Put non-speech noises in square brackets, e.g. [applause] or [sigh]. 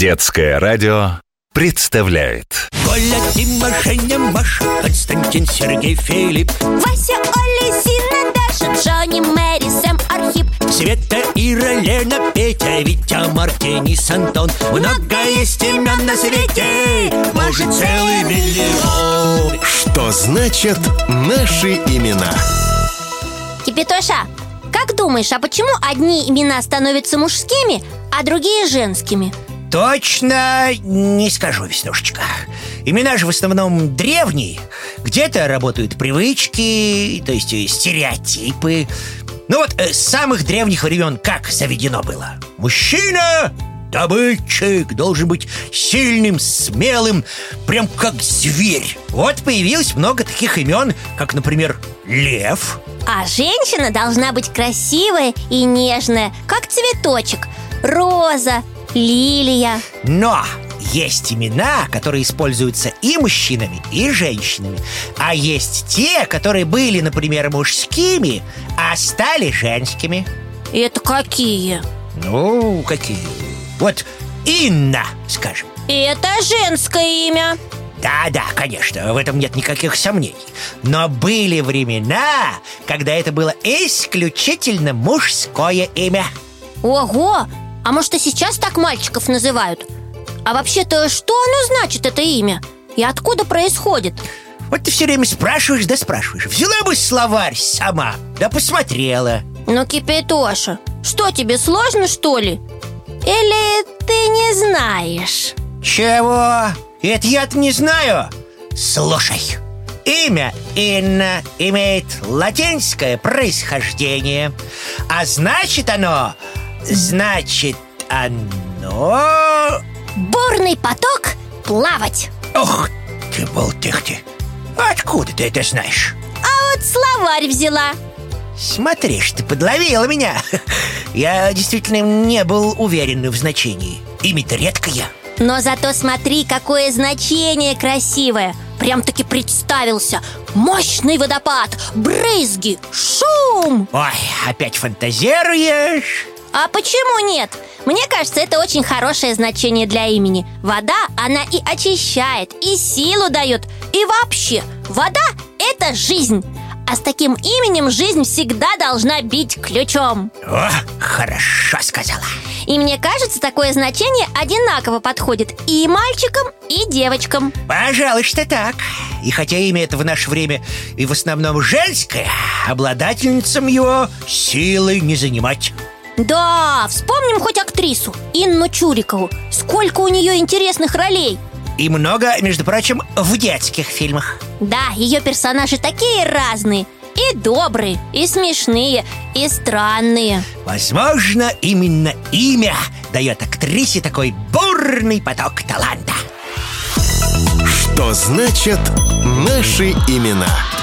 Детское радио представляет. Коля, Дима, Женя, Маша, Константин, Сергей, Филипп, Вася, Оля, Зина, Даша, Джонни, Мэри, Сэм, Архип. Света, Ира, Лена, Петя, Витя, Марк, Денис, Антон. Много есть имен на свете, может целый миллион. Что значит наши имена? Кипятоша, как думаешь, а почему одни имена становятся мужскими, а другие женскими? Точно не скажу, Веснушечка. Имена же в основном древние. Где-то работают привычки, то есть э, стереотипы. Ну вот, э, с самых древних времен как заведено было? Мужчина, добытчик, должен быть сильным, смелым, прям как зверь. Вот появилось много таких имен, как, например, Лев. А женщина должна быть красивая и нежная, как цветочек. Роза, лилия Но есть имена, которые используются и мужчинами, и женщинами А есть те, которые были, например, мужскими, а стали женскими Это какие? Ну, какие? Вот Инна, скажем Это женское имя Да-да, конечно, в этом нет никаких сомнений Но были времена, когда это было исключительно мужское имя Ого! А может и сейчас так мальчиков называют? А вообще-то что оно значит, это имя? И откуда происходит? Вот ты все время спрашиваешь, да спрашиваешь Взяла бы словарь сама, да посмотрела Ну, Кипятоша, что тебе, сложно, что ли? Или ты не знаешь? Чего? Это я-то не знаю Слушай Имя Инна имеет латинское происхождение А значит оно Значит оно Бурный поток плавать. Ох ты, болтых ты Откуда ты это знаешь? А вот словарь взяла. Смотришь, ты подловила меня. [laughs] Я действительно не был уверен в значении. Имя-то редкое. Но зато смотри, какое значение красивое. Прям-таки представился. Мощный водопад, брызги, шум. Ой, опять фантазируешь? А почему нет? Мне кажется, это очень хорошее значение для имени. Вода, она и очищает, и силу дает И вообще, вода – это жизнь. А с таким именем жизнь всегда должна бить ключом. О, хорошо сказала. И мне кажется, такое значение одинаково подходит и мальчикам, и девочкам. Пожалуй, что так. И хотя имя это в наше время и в основном женское Обладательницам его силы не занимать Да, вспомним хоть актрису Инну Чурикову. Сколько у нее интересных ролей. И много, между прочим, в детских фильмах. Да, ее персонажи такие разные. И добрые, и смешные, и странные. Возможно, именно имя дает актрисе такой бурный поток таланта. Что значит наши имена?